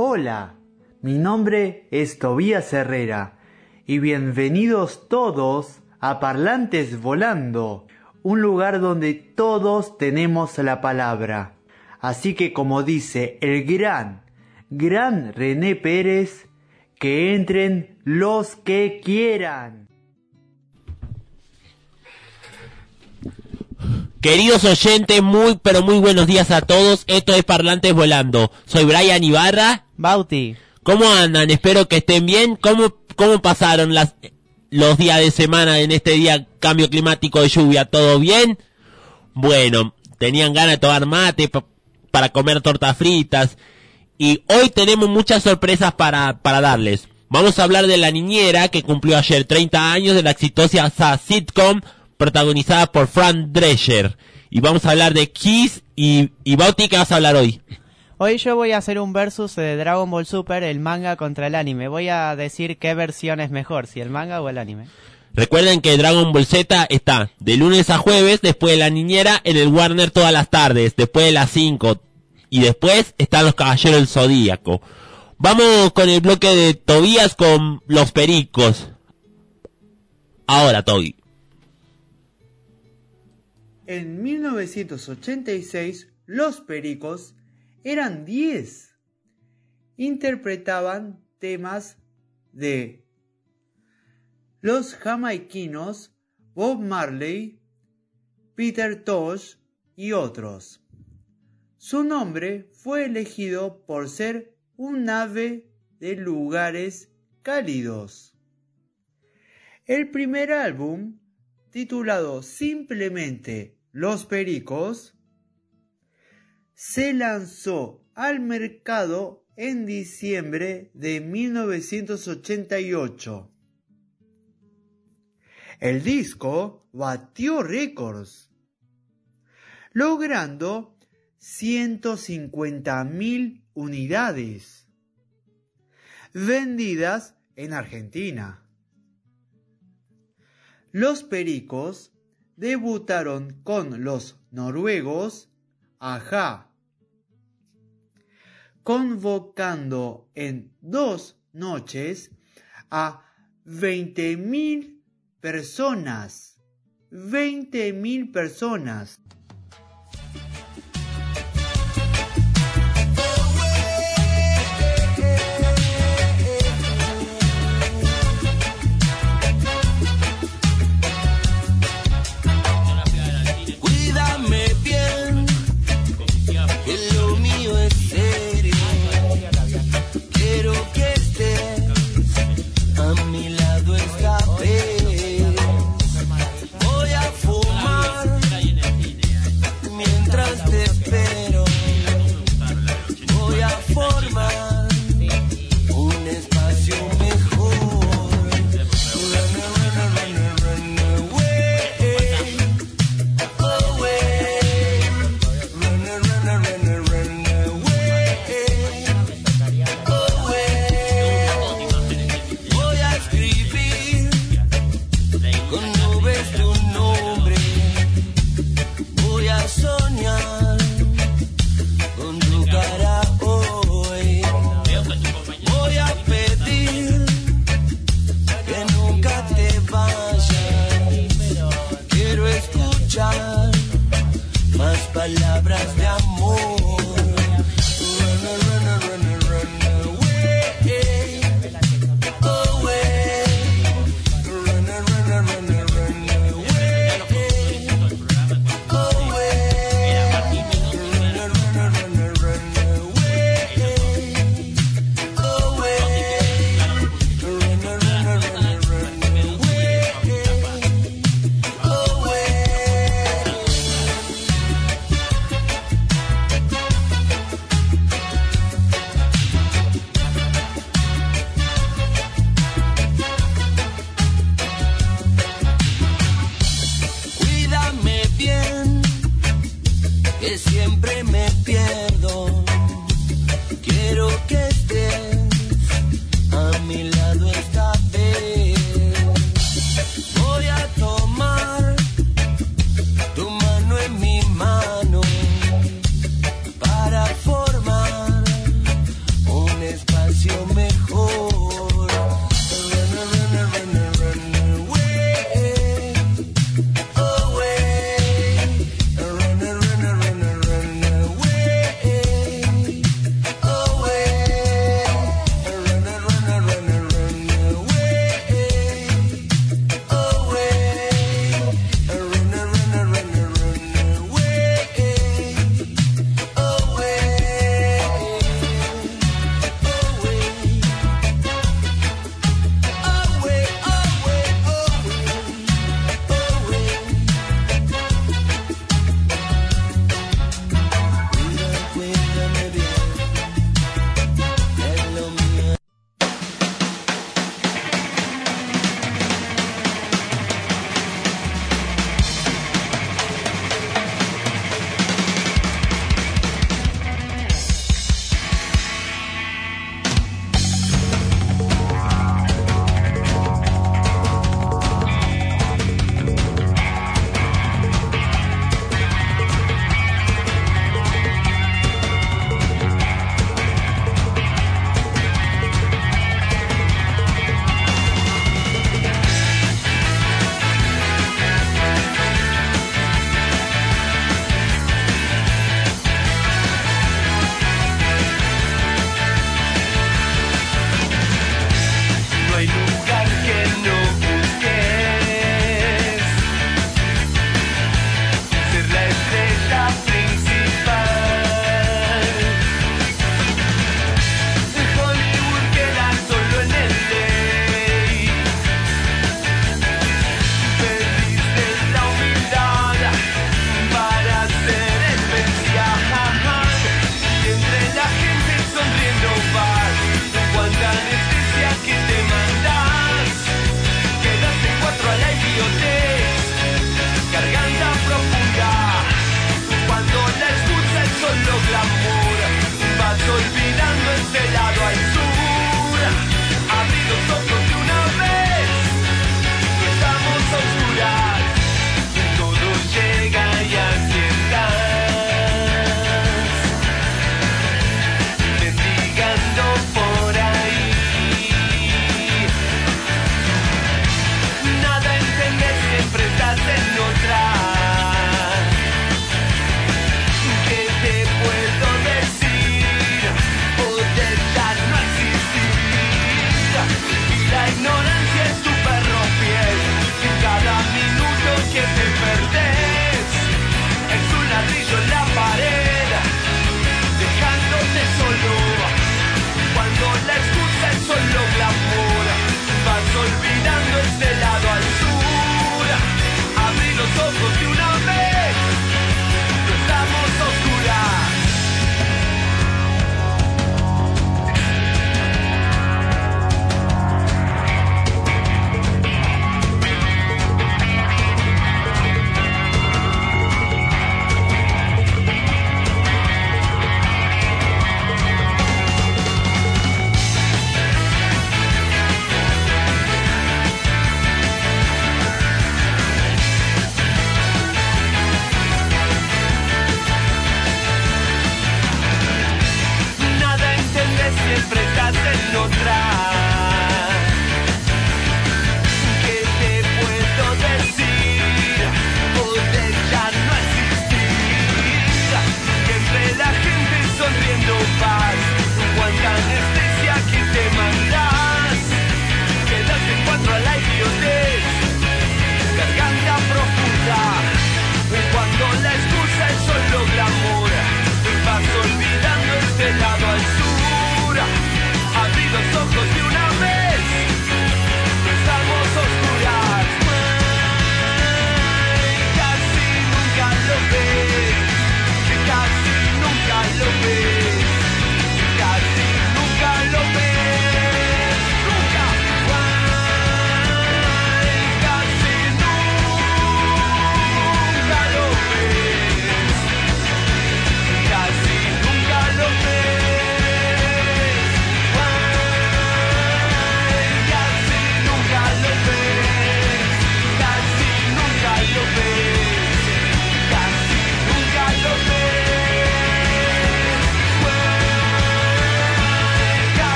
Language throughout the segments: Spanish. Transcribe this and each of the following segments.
Hola, mi nombre es Tobías Herrera y bienvenidos todos a Parlantes Volando, un lugar donde todos tenemos la palabra. Así que como dice el gran, gran René Pérez, que entren los que quieran. Queridos oyentes, muy pero muy buenos días a todos. Esto es Parlantes Volando. Soy Brian Ibarra. Bauti. ¿Cómo andan? Espero que estén bien. ¿Cómo, cómo pasaron las, los días de semana en este día cambio climático de lluvia? ¿Todo bien? Bueno, tenían ganas de tomar mate para comer tortas fritas. Y hoy tenemos muchas sorpresas para, para darles. Vamos a hablar de la niñera que cumplió ayer 30 años de la exitosa sitcom protagonizada por Fran Drescher. Y vamos a hablar de Kiss y, y Bauti, ¿qué vas a hablar hoy? Hoy yo voy a hacer un versus de Dragon Ball Super, el manga contra el anime. Voy a decir qué versión es mejor, si el manga o el anime. Recuerden que Dragon Ball Z está de lunes a jueves, después de la niñera, en el Warner todas las tardes, después de las 5. Y después están los Caballeros del Zodíaco. Vamos con el bloque de Tobías con los pericos. Ahora, Toby. En 1986, los pericos eran 10. Interpretaban temas de los jamaiquinos Bob Marley, Peter Tosh y otros. Su nombre fue elegido por ser un ave de lugares cálidos. El primer álbum, titulado simplemente los Pericos, se lanzó al mercado en diciembre de 1988. El disco batió récords, logrando 150.000 unidades vendidas en Argentina. Los Pericos debutaron con los noruegos Aja, convocando en dos noches a 20.000 personas. 20.000 personas.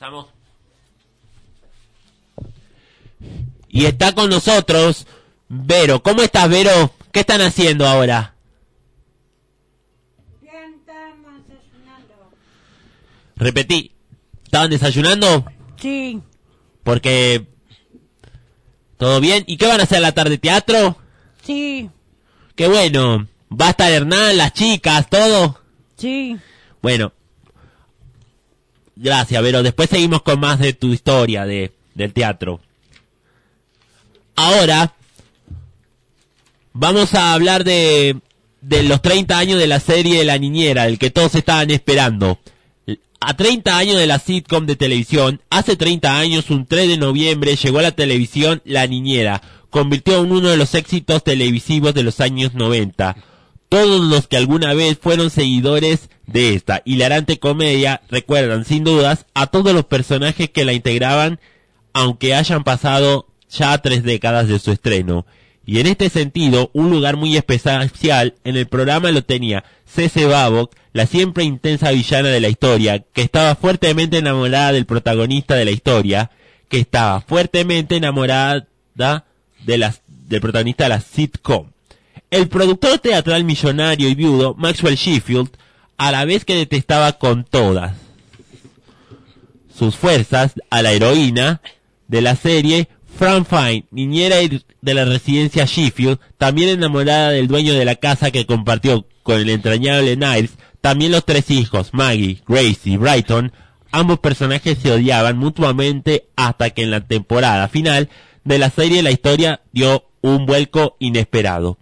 Empezamos. Y está con nosotros Vero. ¿Cómo estás, Vero? ¿Qué están haciendo ahora? Bien, estamos desayunando. Repetí. ¿Estaban desayunando? Sí, Porque... ¿Todo bien? ¿Y qué van a hacer a la tarde? ¿Teatro? sí, Qué bueno. ¿Va a estar Hernán, las chicas, todo? sí. Bueno. Gracias, Vero. Después seguimos con más de tu historia de, del teatro. Ahora vamos a hablar de, de los 30 años de la serie La Niñera, el que todos estaban esperando. A 30 años de la sitcom de televisión, hace 30 años, un 3 de noviembre, llegó a la televisión La Niñera, convirtió en uno de los éxitos televisivos de los años 90. Todos los que alguna vez fueron seguidores de esta hilarante comedia recuerdan sin dudas a todos los personajes que la integraban, aunque hayan pasado ya tres décadas de su estreno. Y en este sentido, un lugar muy especial en el programa lo tenía Cece Babok, la siempre intensa villana de la historia, que estaba fuertemente enamorada del protagonista de la historia, que estaba fuertemente enamorada de del protagonista de la sitcom. El productor teatral millonario y viudo, Maxwell Sheffield, a la vez que detestaba con todas sus fuerzas a la heroína de la serie, Fran Fine, niñera de la residencia Sheffield, también enamorada del dueño de la casa que compartió con el entrañable Niles, también los tres hijos, Maggie, Gracie y Brighton, ambos personajes se odiaban mutuamente hasta que en la temporada final de la serie la historia dio un vuelco inesperado.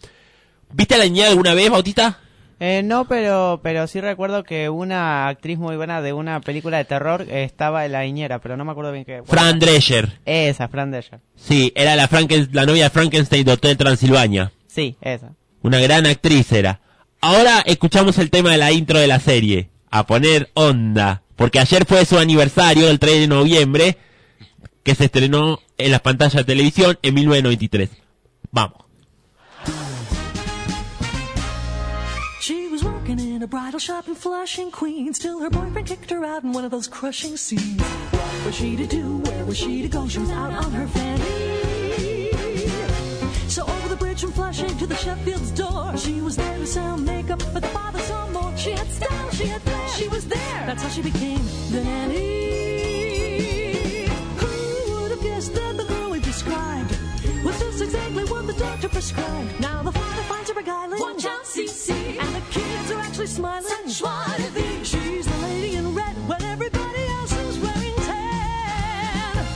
¿Viste a la niñera alguna vez, Bautista? Eh, no, pero pero sí recuerdo que una actriz muy buena de una película de terror estaba en la niñera, pero no me acuerdo bien qué. bueno, Fran Drescher. Esa, Fran Drescher. Sí, era la, Franken- la novia de Frankenstein de Hotel Transilvania. Sí, esa. Una gran actriz era. Ahora escuchamos el tema de la intro de la serie. A poner onda. Porque ayer fue su aniversario, el 3 de noviembre, que se estrenó en las pantallas de televisión en 1993. Vamos. Bridal shop in Flushing, Queens, till her boyfriend kicked her out in one of those crushing scenes. What was she to do? Where was she to go? She was out on her fanny. So over the bridge from Flushing to the Sheffield's door, she was there to sell makeup, but the father saw more. She had style, she had flair, she was there. That's how she became the nanny. Doctor prescribed? Now the father finds her beguiling. Watch out, CC. And the kids are actually smiling. Such de vivre. She's the lady in red when everybody else is wearing tan.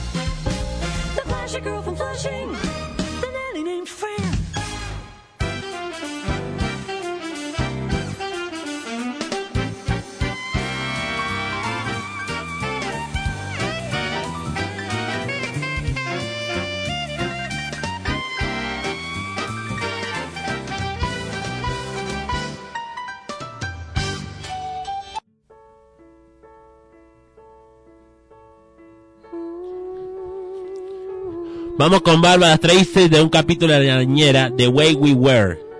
The flashy girl from Flushing. Vamos con Bárbara Streisand de un capítulo de la niñera, The Way We Were.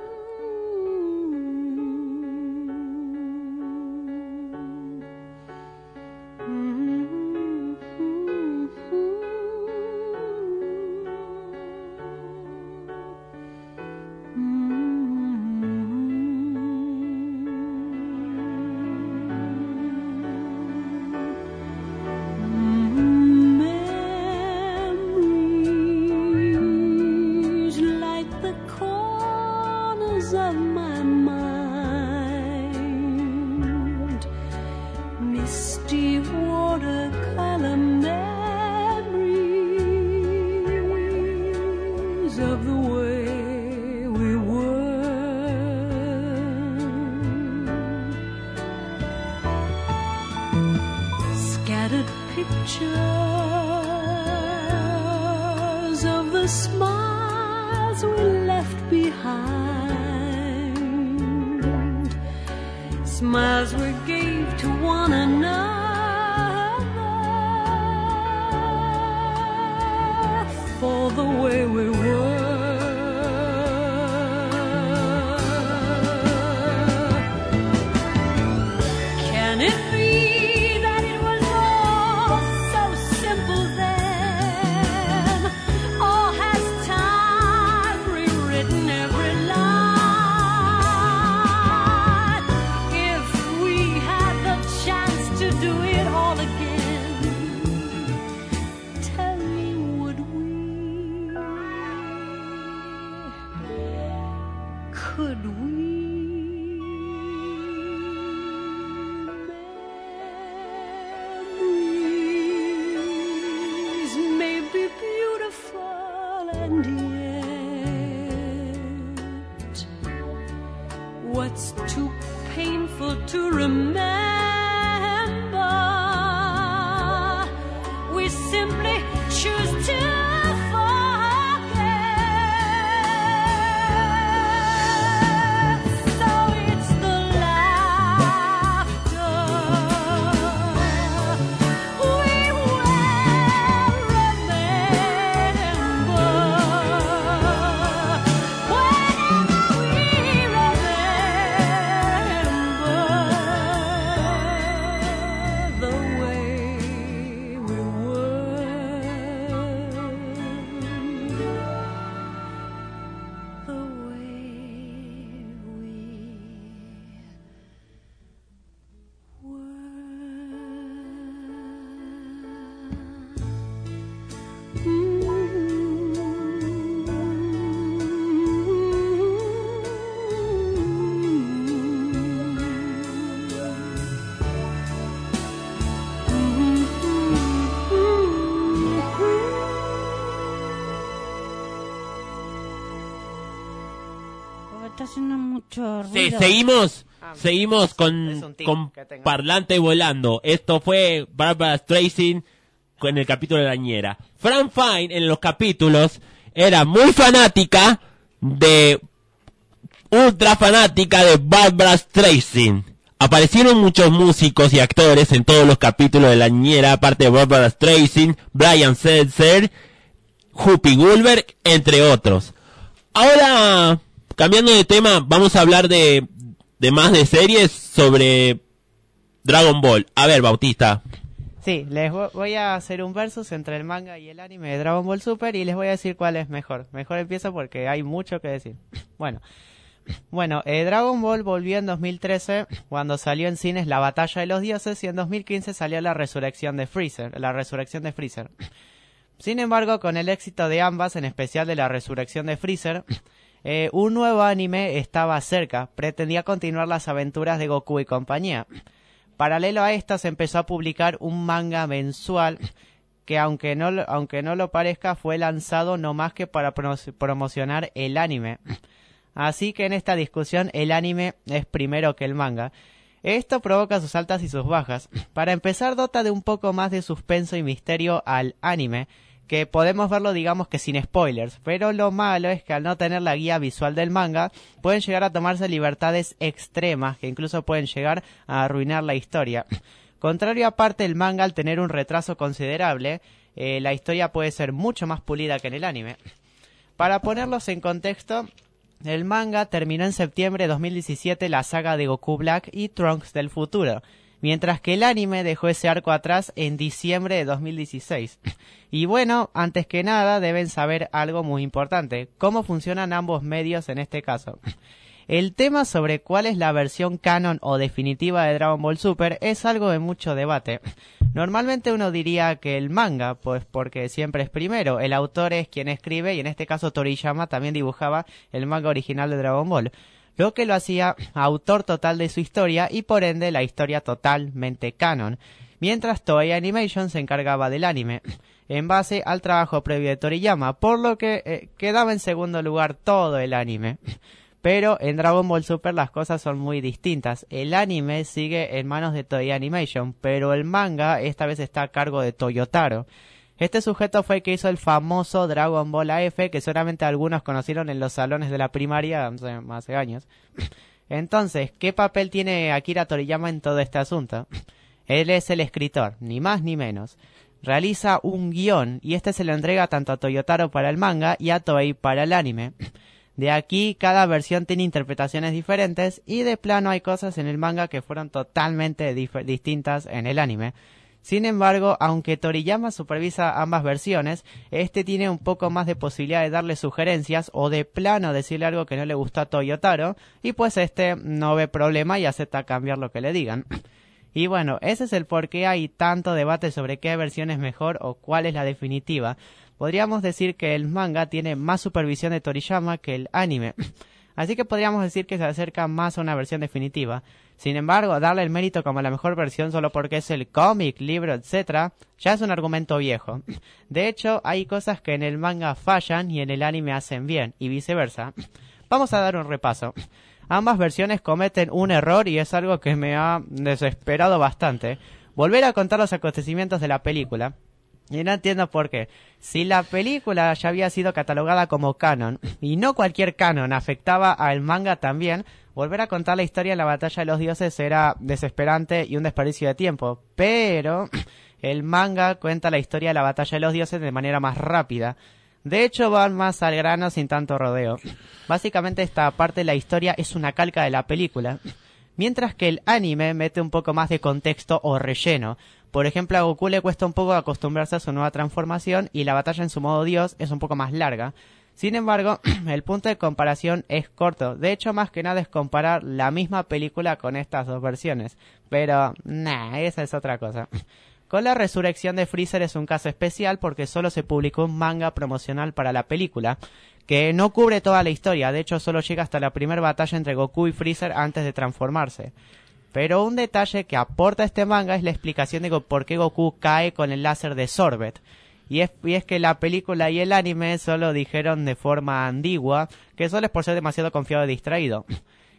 Porque está haciendo mucho Sí, ruido. seguimos, Ah, seguimos es con, con parlante volando. Esto fue Barbara Streisand con el capítulo de la ñera. Fran Fine en los capítulos era muy fanática de ultra fanática de Barbara Streisand. Aparecieron muchos músicos y actores en todos los capítulos de la ñera, aparte de Barbara Streisand, Brian Setzer, Whoopi Goldberg, entre otros. Ahora, cambiando de tema, vamos a hablar de, más de series sobre Dragon Ball. A ver, Bautista. Sí, les vo- voy a hacer un versus entre el manga y el anime de Dragon Ball Super y les voy a decir cuál es mejor. Mejor empiezo porque hay mucho que decir. Bueno, bueno, eh, Dragon Ball volvió en 2013 cuando salió en cines La Batalla de los Dioses y en 2015 salió la Resurrección de Freezer, la Resurrección de Freezer. Sin embargo, con el éxito de ambas, en especial de la Resurrección de Freezer, eh, un nuevo anime estaba cerca, pretendía continuar las aventuras de Goku y compañía. Paralelo a esto se empezó a publicar un manga mensual que aunque no, aunque no lo parezca fue lanzado no más que para pro- promocionar el anime. Así que en esta discusión el anime es primero que el manga. Esto provoca sus altas y sus bajas. Para empezar dota de un poco más de suspenso y misterio al anime, que podemos verlo digamos que sin spoilers, pero lo malo es que al no tener la guía visual del manga, pueden llegar a tomarse libertades extremas que incluso pueden llegar a arruinar la historia. Contrario aparte, el manga al tener un retraso considerable, eh, la historia puede ser mucho más pulida que en el anime. Para ponerlos en contexto, el manga terminó en septiembre de 2017 la saga de Goku Black y Trunks del futuro, mientras que el anime dejó ese arco atrás en diciembre de 2016. Y bueno, antes que nada deben saber algo muy importante, cómo funcionan ambos medios en este caso. El tema sobre cuál es la versión canon o definitiva de Dragon Ball Super es algo de mucho debate. Normalmente uno diría que el manga, pues porque siempre es primero, el autor es quien escribe y en este caso Toriyama también dibujaba el manga original de Dragon Ball, lo que lo hacía autor total de su historia y por ende la historia totalmente canon, mientras Toei Animation se encargaba del anime en base al trabajo previo de Toriyama, por lo que eh, quedaba en segundo lugar todo el anime. Pero en Dragon Ball Super las cosas son muy distintas. El anime sigue en manos de Toei Animation, pero el manga esta vez está a cargo de Toyotaro. Este sujeto fue el que hizo el famoso Dragon Ball AF que solamente algunos conocieron en los salones de la primaria hace, años. Entonces, ¿qué papel tiene Akira Toriyama en todo este asunto? Él es el escritor, ni más ni menos. Realiza un guion y este se lo entrega tanto a Toyotaro para el manga y a Toei para el anime. De aquí cada versión tiene interpretaciones diferentes y de plano hay cosas en el manga que fueron totalmente distintas en el anime. Sin embargo, aunque Toriyama supervisa ambas versiones, este tiene un poco más de posibilidad de darle sugerencias o de plano decirle algo que no le gustó a Toyotaro y pues este no ve problema y acepta cambiar lo que le digan. Y bueno, ese es el por qué hay tanto debate sobre qué versión es mejor o cuál es la definitiva. Podríamos decir que el manga tiene más supervisión de Toriyama que el anime. Así que podríamos decir que se acerca más a una versión definitiva. Sin embargo, darle el mérito como la mejor versión solo porque es el cómic, libro, etc., ya es un argumento viejo. De hecho, hay cosas que en el manga fallan y en el anime hacen bien, y viceversa. Vamos a dar un repaso. Ambas versiones cometen un error y es algo que me ha desesperado bastante. Volver a contar los acontecimientos de la película. Y no entiendo por qué. Si la película ya había sido catalogada como canon, y no cualquier canon afectaba al manga también, volver a contar la historia de la batalla de los dioses era desesperante y un desperdicio de tiempo. Pero el manga cuenta la historia de la batalla de los dioses de manera más rápida. De hecho, van más al grano sin tanto rodeo. Básicamente esta parte de la historia es una calca de la película. Mientras que el anime mete un poco más de contexto o relleno. Por ejemplo, a Goku le cuesta un poco acostumbrarse a su nueva transformación y la batalla en su modo Dios es un poco más larga. Sin embargo, el punto de comparación es corto. De hecho, más que nada es comparar la misma película con estas dos versiones. Pero, nah, esa es otra cosa. Con la resurrección de Freezer es un caso especial porque solo se publicó un manga promocional para la película, que no cubre toda la historia, de hecho solo llega hasta la primera batalla entre Goku y Freezer antes de transformarse. Pero un detalle que aporta este manga es la explicación de por qué Goku cae con el láser de Sorbet. Y es, que la película y el anime solo dijeron de forma ambigua que solo es por ser demasiado confiado y distraído.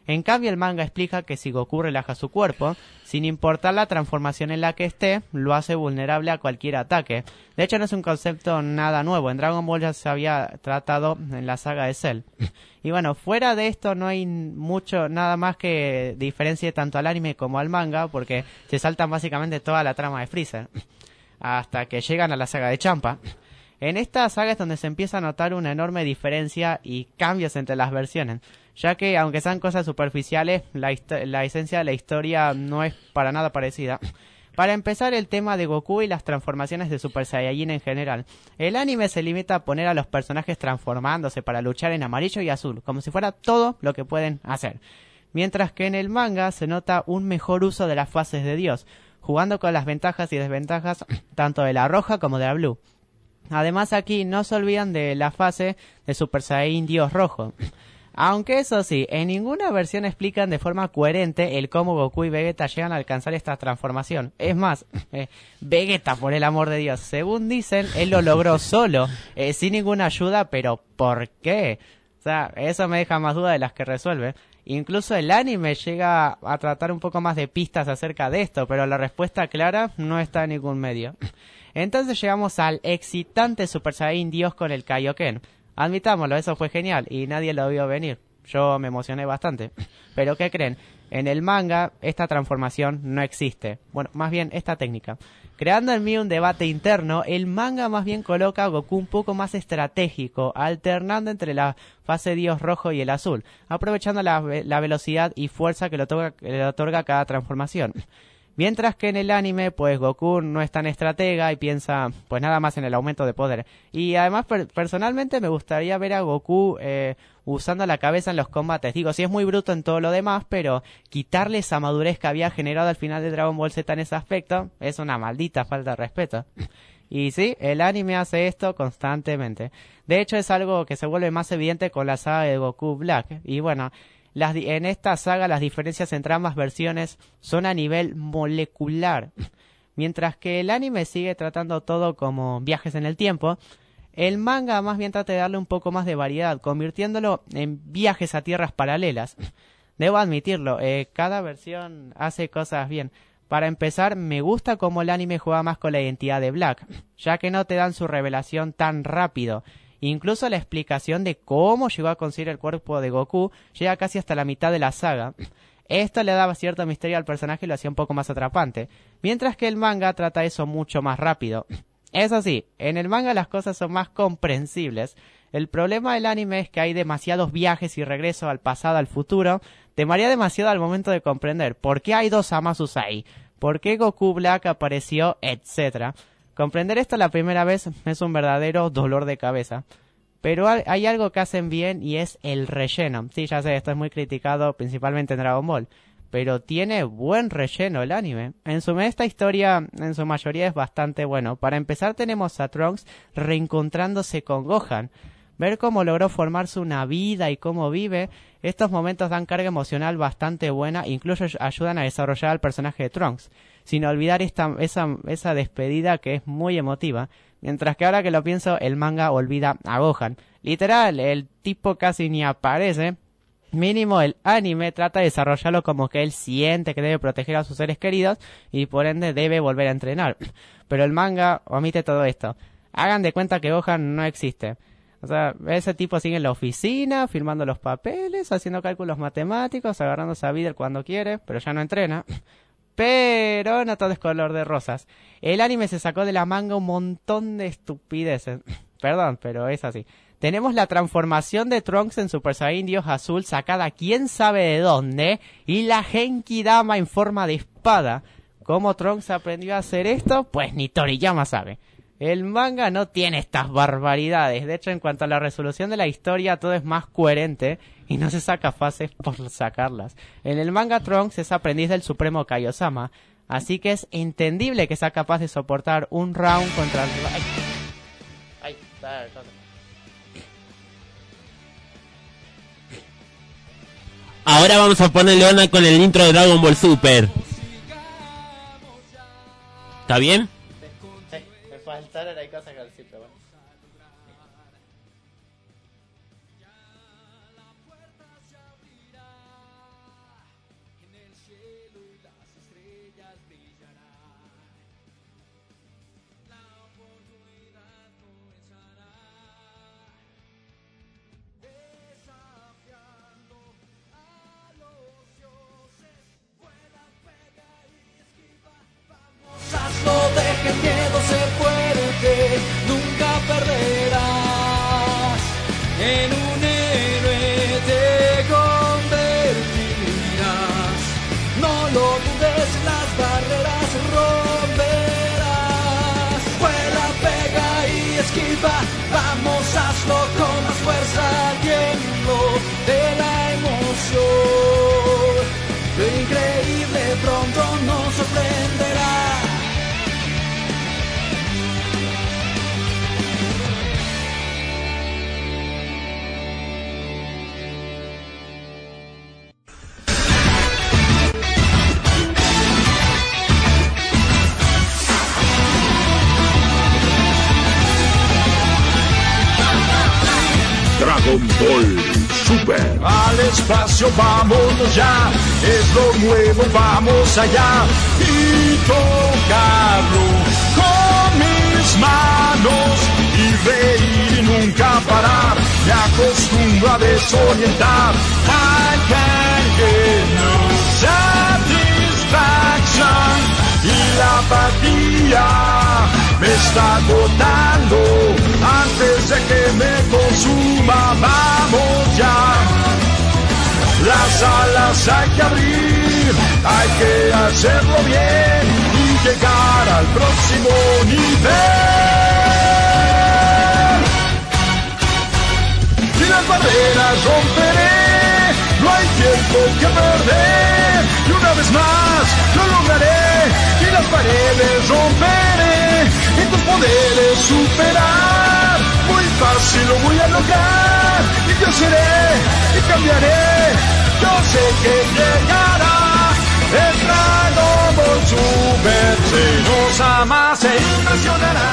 En cambio, el manga explica que si Goku relaja su cuerpo, sin importar la transformación en la que esté, lo hace vulnerable a cualquier ataque. De hecho, no es un concepto nada nuevo. En Dragon Ball ya se había tratado en la saga de Cell. Y bueno, fuera de esto no hay mucho, nada más que diferencie tanto al anime como al manga, porque se saltan básicamente toda la trama de Freezer. Hasta que llegan a la saga de Champa. En esta saga es donde se empieza a notar una enorme diferencia y cambios entre las versiones ya que aunque sean cosas superficiales, la, esencia de la historia no es para nada parecida. Para empezar, el tema de Goku y las transformaciones de Super Saiyajin en general. El anime se limita a poner a los personajes transformándose para luchar en amarillo y azul, como si fuera todo lo que pueden hacer. Mientras que en el manga se nota un mejor uso de las fases de Dios, jugando con las ventajas y desventajas tanto de la roja como de la blue. Además aquí no se olvidan de la fase de Super Saiyajin Dios rojo. Aunque eso sí, en ninguna versión explican de forma coherente el cómo Goku y Vegeta llegan a alcanzar esta transformación. Es más, eh, Vegeta, por el amor de Dios, según dicen, él lo logró solo, eh, sin ninguna ayuda, pero ¿por qué? O sea, eso me deja más duda de las que resuelve. Incluso el anime llega a tratar un poco más de pistas acerca de esto, pero la respuesta clara no está en ningún medio. Entonces llegamos al excitante Super Saiyan Dios con el Kaioken. Admitámoslo, eso fue genial y nadie lo vio venir. Yo me emocioné bastante. Pero ¿qué creen? En el manga esta transformación no existe. Bueno, más bien esta técnica. Creando en mí un debate interno, el manga más bien coloca a Goku un poco más estratégico, alternando entre la fase Dios rojo y el azul, aprovechando la, velocidad y fuerza que le otorga cada transformación. Mientras que en el anime, pues Goku no es tan estratega y piensa pues nada más en el aumento de poder. Y además personalmente me gustaría ver a Goku eh, usando la cabeza en los combates. Digo, sí es muy bruto en todo lo demás, pero quitarle esa madurez que había generado al final de Dragon Ball Z en ese aspecto es una maldita falta de respeto. Y sí, el anime hace esto constantemente. De hecho, es algo que se vuelve más evidente con la saga de Goku Black. Y bueno, en esta saga las diferencias entre ambas versiones son a nivel molecular. Mientras que el anime sigue tratando todo como viajes en el tiempo, el manga más bien trata de darle un poco más de variedad, convirtiéndolo en viajes a tierras paralelas. Debo admitirlo, eh, cada versión hace cosas bien. Para empezar, me gusta cómo el anime juega más con la identidad de Black, ya que no te dan su revelación tan rápido Incluso la explicación de cómo llegó a conseguir el cuerpo de Goku llega casi hasta la mitad de la saga. Esto le daba cierto misterio al personaje y lo hacía un poco más atrapante, mientras que el manga trata eso mucho más rápido. Eso sí, en el manga las cosas son más comprensibles. El problema del anime es que hay demasiados viajes y regresos al pasado, al futuro. Te maría demasiado al momento de comprender por qué hay dos Amazus ahí, por qué Goku Black apareció, etcétera. Comprender esto la primera vez es un verdadero dolor de cabeza. Pero hay algo que hacen bien y es el relleno. Sí, ya sé, esto es muy criticado principalmente en Dragon Ball. pero tiene buen relleno el anime. En su esta historia, en su mayoría es bastante bueno. Para empezar tenemos a Trunks reencontrándose con Gohan. Ver cómo logró formarse una vida y cómo vive, estos momentos dan carga emocional bastante buena, incluso ayudan a desarrollar al personaje de Trunks, sin olvidar esta, esa, esa despedida que es muy emotiva, mientras que ahora que lo pienso, el manga olvida a Gohan. Literal, el tipo casi ni aparece, mínimo el anime trata de desarrollarlo como que él siente que debe proteger a sus seres queridos y por ende debe volver a entrenar. Pero el manga omite todo esto. Hagan de cuenta que Gohan no existe. O sea, ese tipo sigue en la oficina, firmando los papeles, haciendo cálculos matemáticos, agarrando a Videl cuando quiere, pero ya no entrena. Pero no todo es color de rosas. El anime se sacó de la manga un montón de estupideces. Perdón, pero es así. Tenemos la transformación de Trunks en Super Saiyan Dios Azul sacada quién sabe de dónde y la Genki Dama en forma de espada. ¿Cómo Trunks aprendió a hacer esto? Pues ni Toriyama sabe. El manga no tiene estas barbaridades. De hecho, en cuanto a la resolución de la historia, todo es más coherente y no se saca fases por sacarlas. En el manga, Trunks es aprendiz del Supremo Kaiosama, así que es entendible que sea capaz de soportar un round contra el... Ay. Ay, Ahora vamos a ponerle onda con el intro de Dragon Ball Super. ¿Está bien? Sí, me faltaron, hay cosas que Deja el miedo ser fuerte, nunca perderás. En un Ball Super. Al espacio vámonos ya, es lo nuevo, vamos allá y tocarlo con mis manos y reír y nunca parar. Me acostumbro a desorientar. I can get no satisfaction y la apatía está agotando antes de que me consuma. Vamos ya. Las alas hay que abrir, hay que hacerlo bien y llegar al próximo nivel. Y las barreras romperé, no hay tiempo que perder. Y una vez más lo lograré las paredes romperé y tus poderes superar. Muy fácil lo voy a lograr y yo seré y cambiaré. Yo sé que llegará el Dragon Ball Super, se nos ama, se impresionará.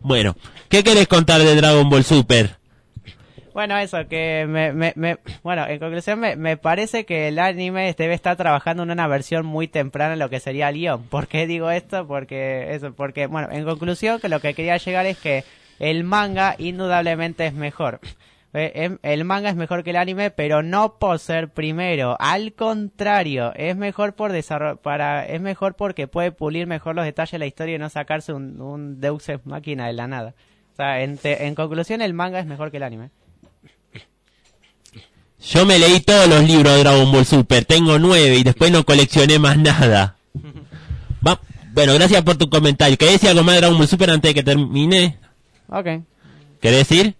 Bueno, ¿qué querés contar de Dragon Ball Super? Bueno, eso, que me, me, me- bueno, en conclusión me, parece que el anime debe estar trabajando en una versión muy temprana en lo que sería el. ¿Por qué digo esto? Porque, eso, porque, bueno, en conclusión que lo que quería llegar es que el manga indudablemente es mejor. Eh, em- El manga es mejor que el anime, pero no por ser primero. Al contrario, es mejor por para, es mejor porque puede pulir mejor los detalles de la historia y no sacarse un, un Deus Ex Máquina de la nada. O sea, en, te- en conclusión, el manga es mejor que el anime. Yo me leí todos los libros de Dragon Ball Super, tengo nueve y después no coleccioné más nada. Va- Bueno, gracias por tu comentario. ¿Querés decir algo más de Dragon Ball Super antes de que termine? Ok. ¿Querés decir?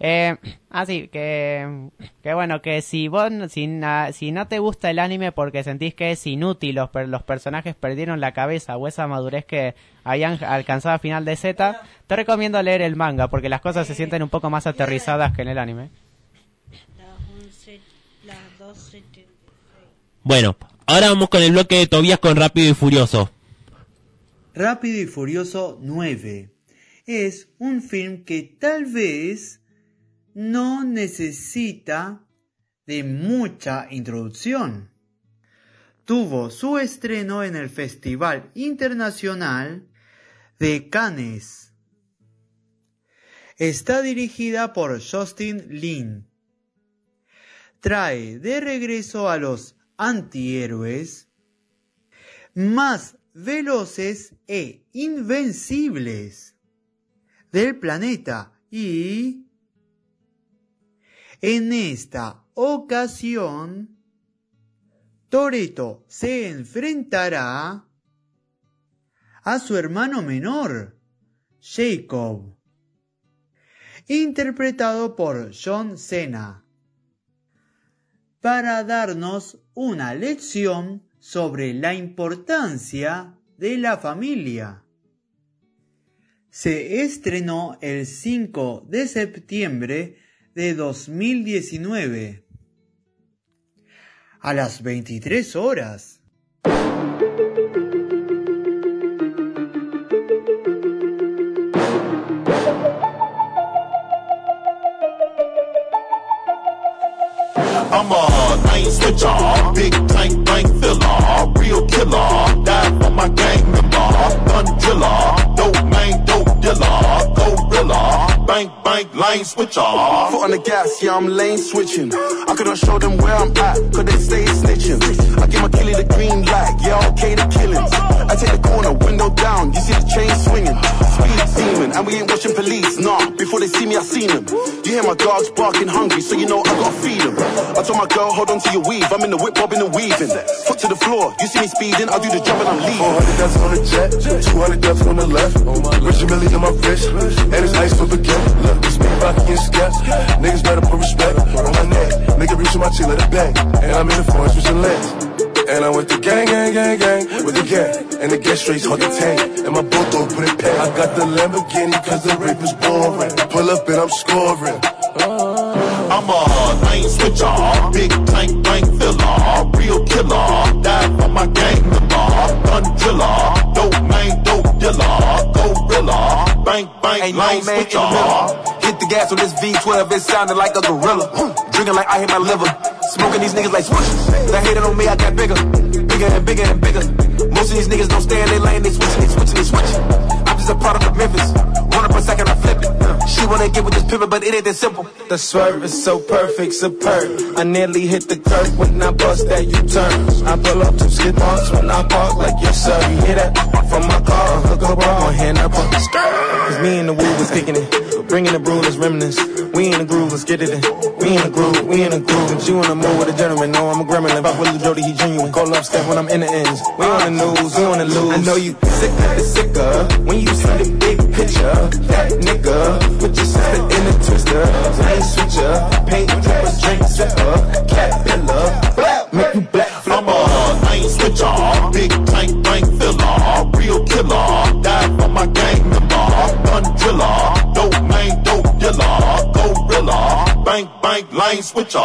Eh, así que, que bueno, que si vos, no- si, na- si no te gusta el anime porque sentís que es inútil, los, per- los personajes perdieron la cabeza o esa madurez que habían alcanzado a final de Z, te recomiendo leer el manga porque las cosas se sienten un poco más aterrizadas que en el anime. Las 11, las 12. Bueno, ahora vamos con el bloque de Tobías con Rápido y Furioso. Rápido y Furioso 9 es un film que tal vez no necesita de mucha introducción. Tuvo su estreno en el Festival Internacional de Cannes. Está dirigida por Justin Lin. Trae de regreso a los antihéroes más veloces e invencibles del planeta y en esta ocasión Toreto se enfrentará a su hermano menor, Jacob, interpretado por John Cena, para darnos una lección sobre la importancia de la familia. Se estrenó el 5 de septiembre de 2019 a las 23 horas. Switcher, big tank bank filler, real killer, die for my gang member, gun driller, dope man, dope dealer, gorilla, bank bank lane switcher. Foot on the gas, yeah, I'm lane switching. I couldn't show them where I'm at, cause they stay snitching. I give my killie the green light, yeah, okay, the killings. I take the corner, window down, you see the chain swinging. Speed demon, and we ain't watching police, nah. Before they see me, I seen them. You hear my dogs barking hungry, so you know I gotta feed them. I told my girl, hold on to your weave, I'm in the whip, bobbing and weaving. Foot to the floor, you see me speeding, I'll do the job and I'm leaving. 400 deaths on the jet, 200 deaths on the left. Rich and Millie in my wrist, and it's ice for baguette. Look, it's me, Rocky and Scat. Niggas better put respect on my neck. Nigga reach my chin, let it bang. And I'm in the forest with some legs. And I went to gang, gang, gang, gang with the gang. And the gas straight hard to tank. And my bulldog put it pack. I got the Lamborghini cause the rape is boring. Pull up and I'm scoring. I'm a lane switcher, big tank bank filler, real killer, die for my gang member, gun driller, dope man, dope dealer, gorilla, bank bank Ain't lane no man in switcher. Hit the gas on this V12, it sounded like a gorilla. Drinking like I hit my liver. Smoking these niggas like switches. They hated on me, I got bigger. Bigger and bigger and bigger. Most of these niggas don't stay in their lane, they switching, they switching, they switching. I'm just a product of Memphis. Run up a second, I flip it. She wanna get with this pivot, but it ain't that simple. The swerve is so perfect, superb. I nearly hit the curb when I bust that U-turn. I pull up to skid marks when I park like yes sir. You hear that? From my car, hook up on hand up on the Cause me and the woo was kicking it. Bringing the brew, let's reminisce. We in the groove, let's get it in. We in the groove, we in the groove. But you in the mood with a gentleman, no, I'm a gremlin. Fuck with Lil Jody, he genuine. Call up step when I'm in the ends. We on the news, we on the loose. I know you sick of the sicker. When you see the big picture, that nigga. Put your sister in a twister. Lane switcher, paint dripper, drink sipper, caterpillar. Make you black I'm a lane switcher, big tank bank filler, real killer, die for my gang member, gun driller, bank bank lane switcher.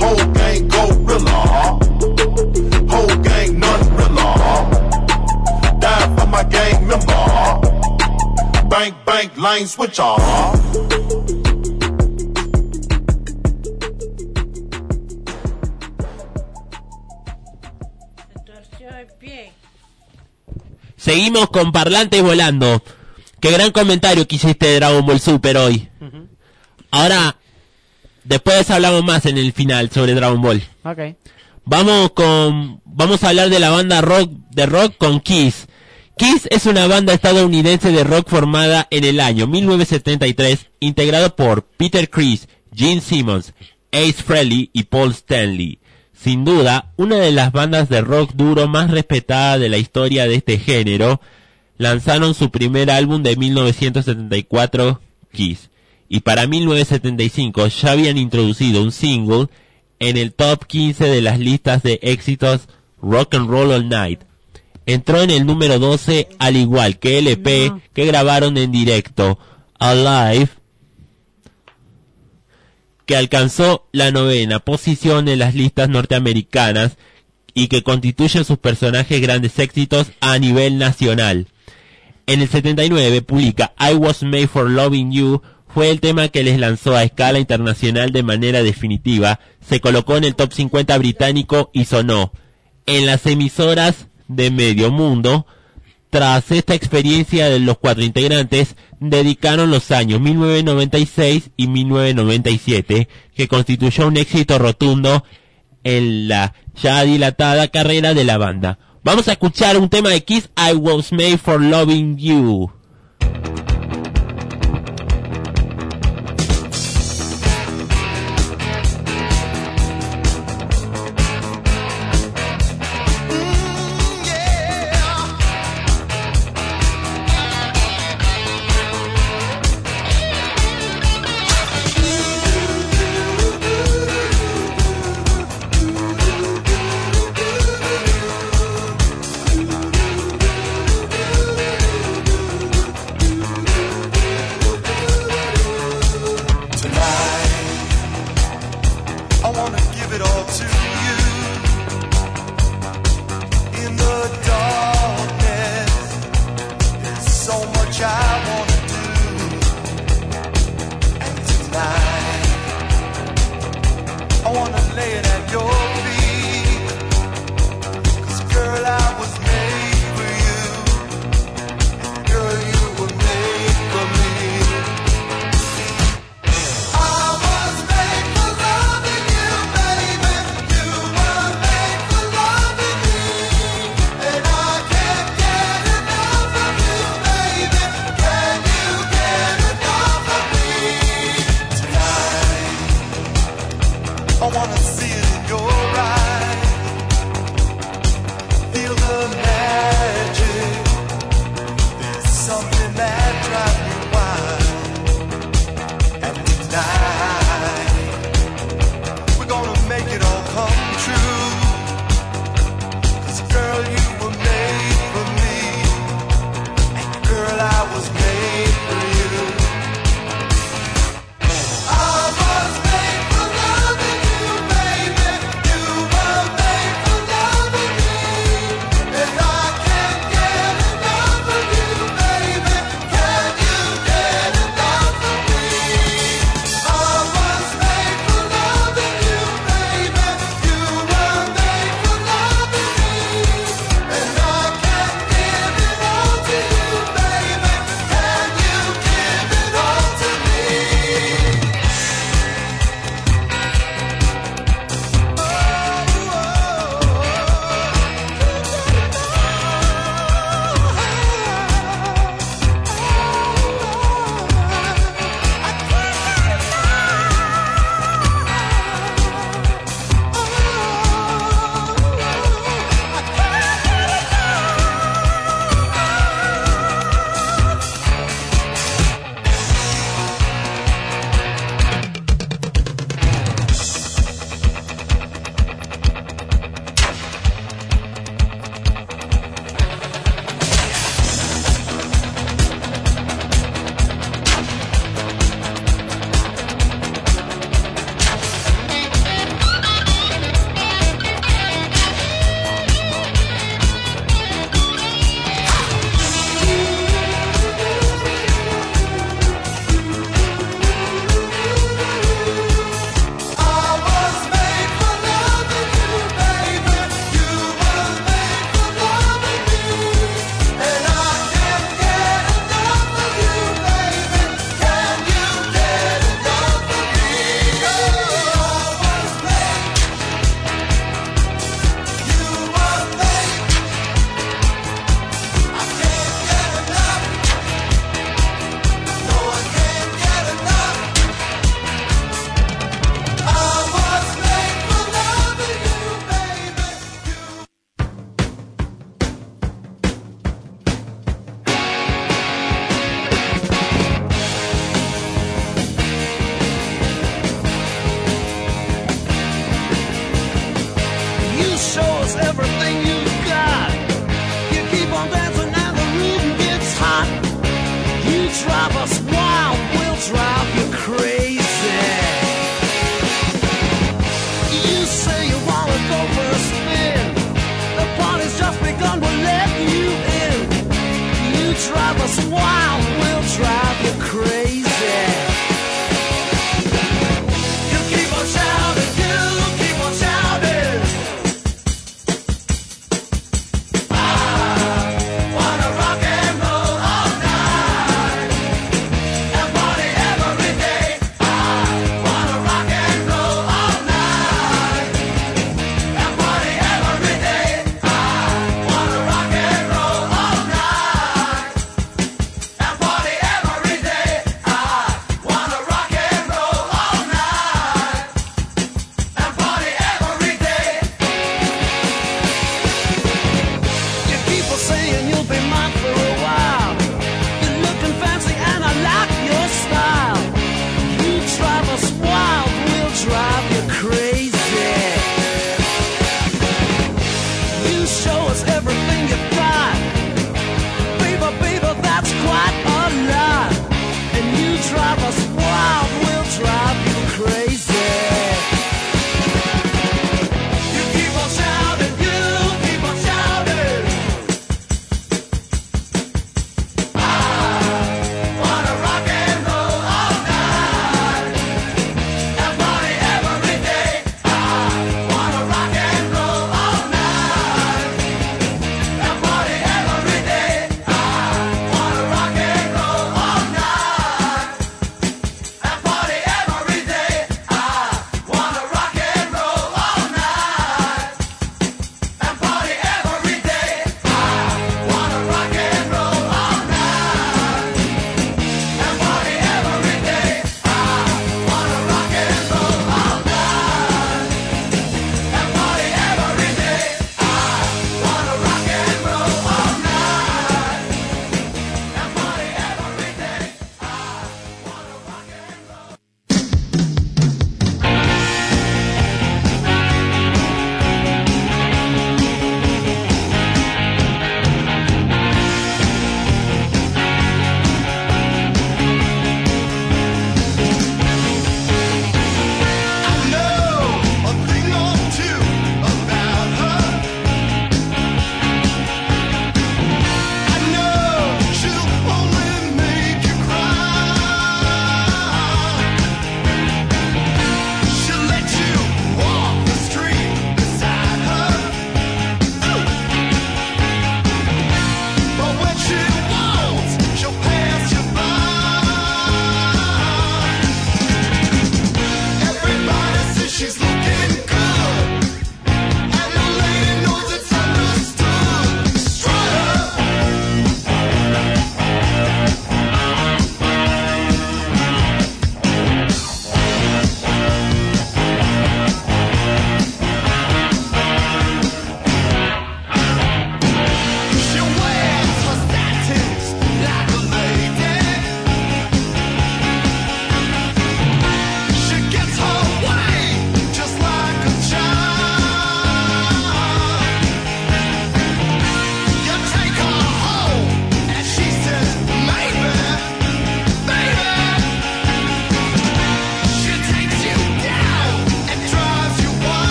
Whole gang gorilla, whole gang none rilla, die for my gang member, bank bank lane switcher. Se torció el pie. Seguimos con parlantes volando. Qué gran comentario que hiciste de Dragon Ball Super hoy. Ahora, después hablamos más en el final sobre Dragon Ball. Ok. Vamos con, vamos a hablar de la banda rock, de rock con Kiss. Kiss es una banda estadounidense de rock formada en el año 1973, integrado por Peter Criss, Gene Simmons, Ace Frehley y Paul Stanley. Sin duda, una de las bandas de rock duro más respetada de la historia de este género, lanzaron su primer álbum de 1974, Kiss, y para 1975 ya habían introducido un single en el top 15 de las listas de éxitos Rock and Roll All Night. Entró en el número 12 al igual que LP que grabaron en directo, Alive, que alcanzó la novena posición en las listas norteamericanas y que constituyen sus personajes grandes éxitos a nivel nacional. En el 79 publica I Was Made for Loving You, fue el tema que les lanzó a escala internacional de manera definitiva, se colocó en el top 50 británico y sonó en las emisoras de medio mundo. Tras esta experiencia de los cuatro integrantes, dedicaron los años 1996 y 1997, que constituyó un éxito rotundo en la ya dilatada carrera de la banda. Vamos a escuchar un tema de Kiss, I Was Made for Loving You.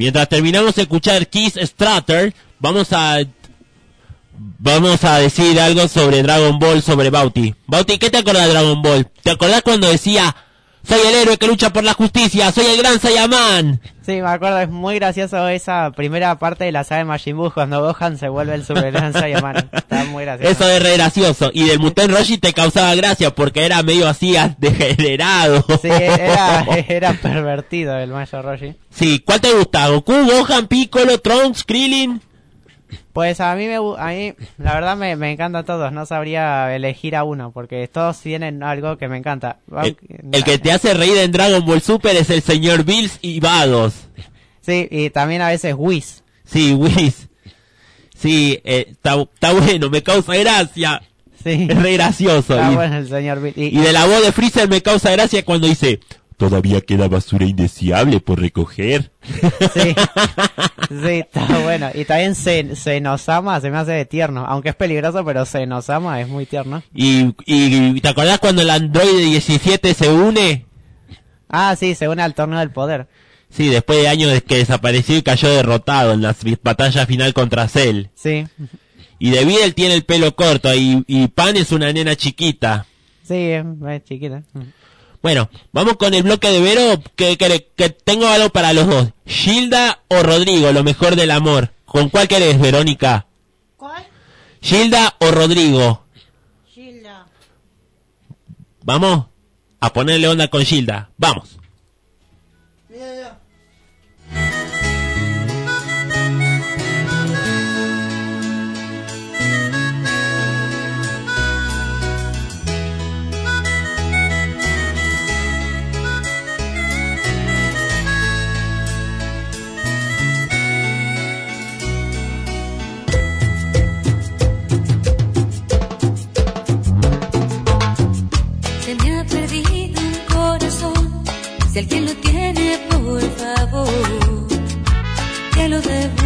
Mientras terminamos de escuchar Kiss Strutter, vamos a vamos a decir algo sobre Dragon Ball, sobre Bauti. Bauti, ¿qué te acordás de Dragon Ball? ¿Te acordás cuando decía, soy el héroe que lucha por la justicia, soy el gran Saiyaman? Sí, me acuerdo, es muy gracioso esa primera parte de la saga de Majin Buu cuando Gohan se vuelve el Super Gran Saiyaman. Está muy gracioso. Eso es re gracioso. Y del Muten Roshi te causaba gracia porque era medio así degenerado. Sí, era, era pervertido el Mayo Roshi. Sí, ¿cuál te gusta? ¿Goku, Gohan, Piccolo, Trunks, Krillin? Pues a mí, me, a mí la verdad me, me encantan todos, no sabría elegir a uno, porque todos tienen algo que me encanta. El, que te hace reír en Dragon Ball Super es el señor Bills y Vados. Sí, y también a veces Whis. Sí, Whis. Sí, eh, está está bueno, me causa gracia. Sí, Es re gracioso. está Y, bueno el señor Bill. Y, y de la voz de Freezer me causa gracia cuando dice, todavía queda basura indeseable por recoger. Sí, sí, está bueno. Y también se, se nos ama, se me hace de tierno. Aunque es peligroso, pero se nos ama, es muy tierno. Y, y ¿te acordás cuando el androide 17 se une? Ah, sí, se une al torneo del poder. Sí, después de años de que desapareció y cayó derrotado en la batalla final contra Cell. Sí, Y de él tiene el pelo corto y, y Pan es una nena chiquita. sí, es, es chiquita. Bueno, vamos con el bloque de Vero, que, que, que tengo algo para los dos. Gilda o Rodrigo, lo mejor del amor. ¿Con cuál querés, Verónica? ¿Cuál? Gilda o Rodrigo. Gilda. Vamos a ponerle onda con Gilda. Vamos. Si alguien lo tiene, por favor, que lo devuelva.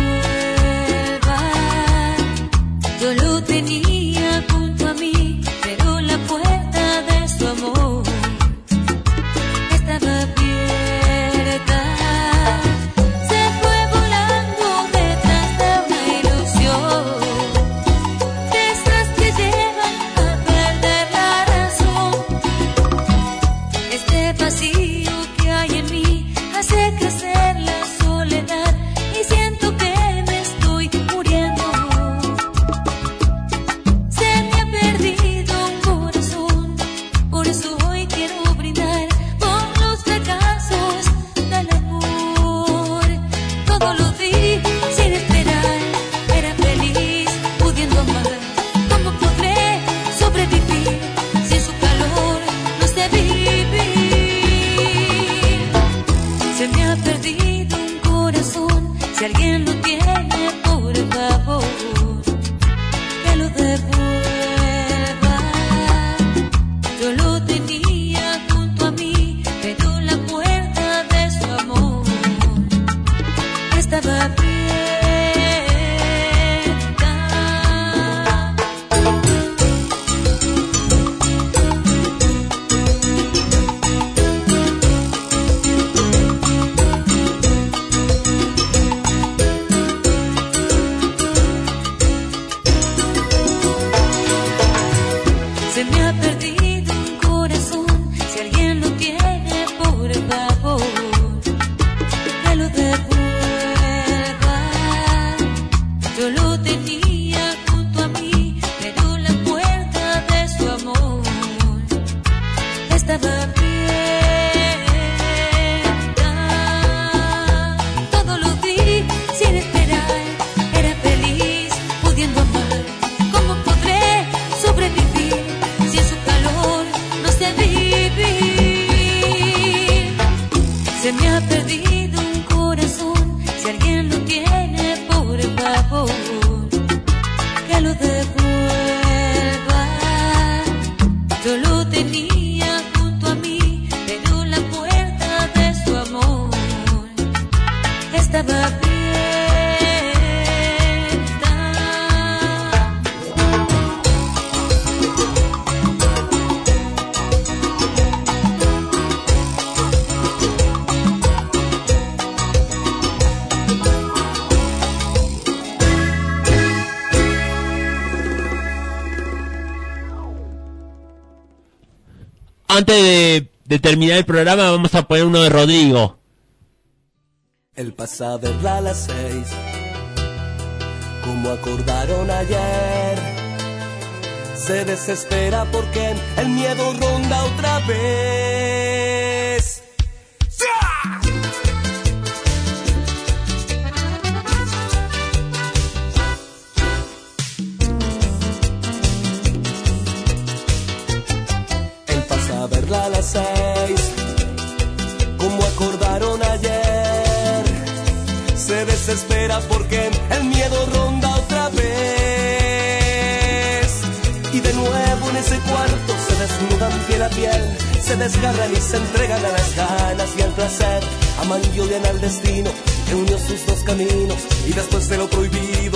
Antes de, terminar el programa, vamos a poner uno de Rodrigo. Él pasa a verla a las seis, como acordaron ayer. Se desespera porque el miedo ronda otra vez. Como acordaron ayer. Se desespera porque el miedo ronda otra vez. Y de nuevo en ese cuarto se desnudan piel a piel, se desgarran y se entregan a las ganas y al placer. Aman y odian al destino que unió sus dos caminos y después de lo prohibido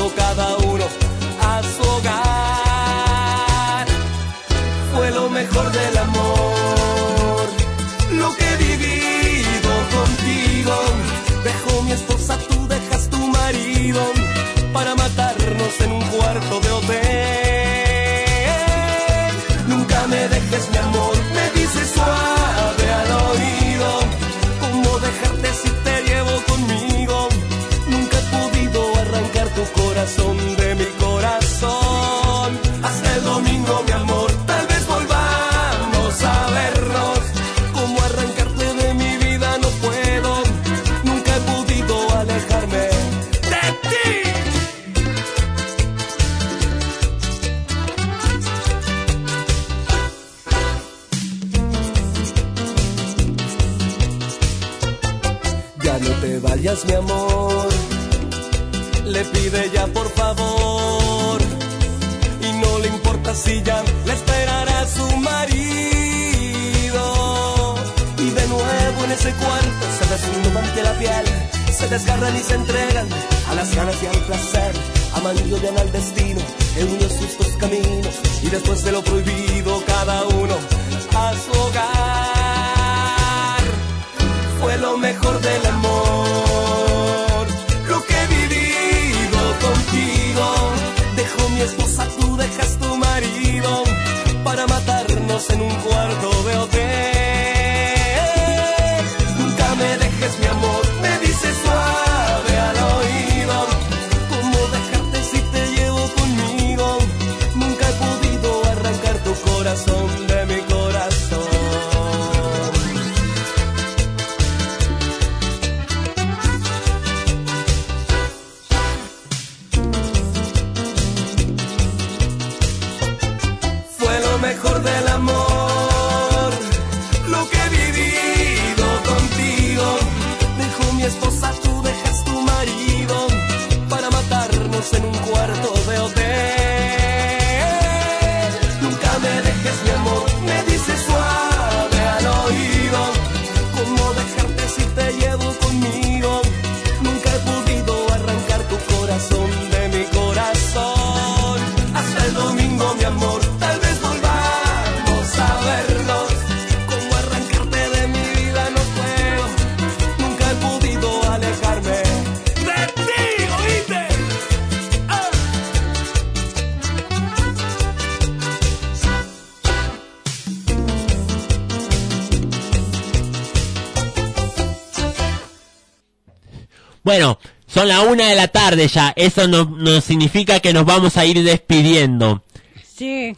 tarde ya. Eso no, no significa que nos vamos a ir despidiendo. Sí.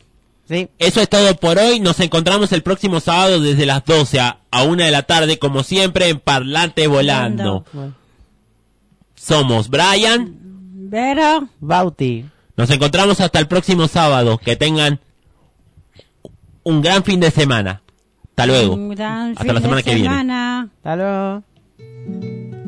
Sí. Eso es todo por hoy. Nos encontramos el próximo sábado desde las 12 a, a una de la tarde, como siempre, en Parlante Volando. Somos Brian. Vero. Bauti. Nos encontramos hasta el próximo sábado. Que tengan un gran fin de semana. Hasta luego. Un gran Hasta fin la semana de que viene. semana. Hasta luego.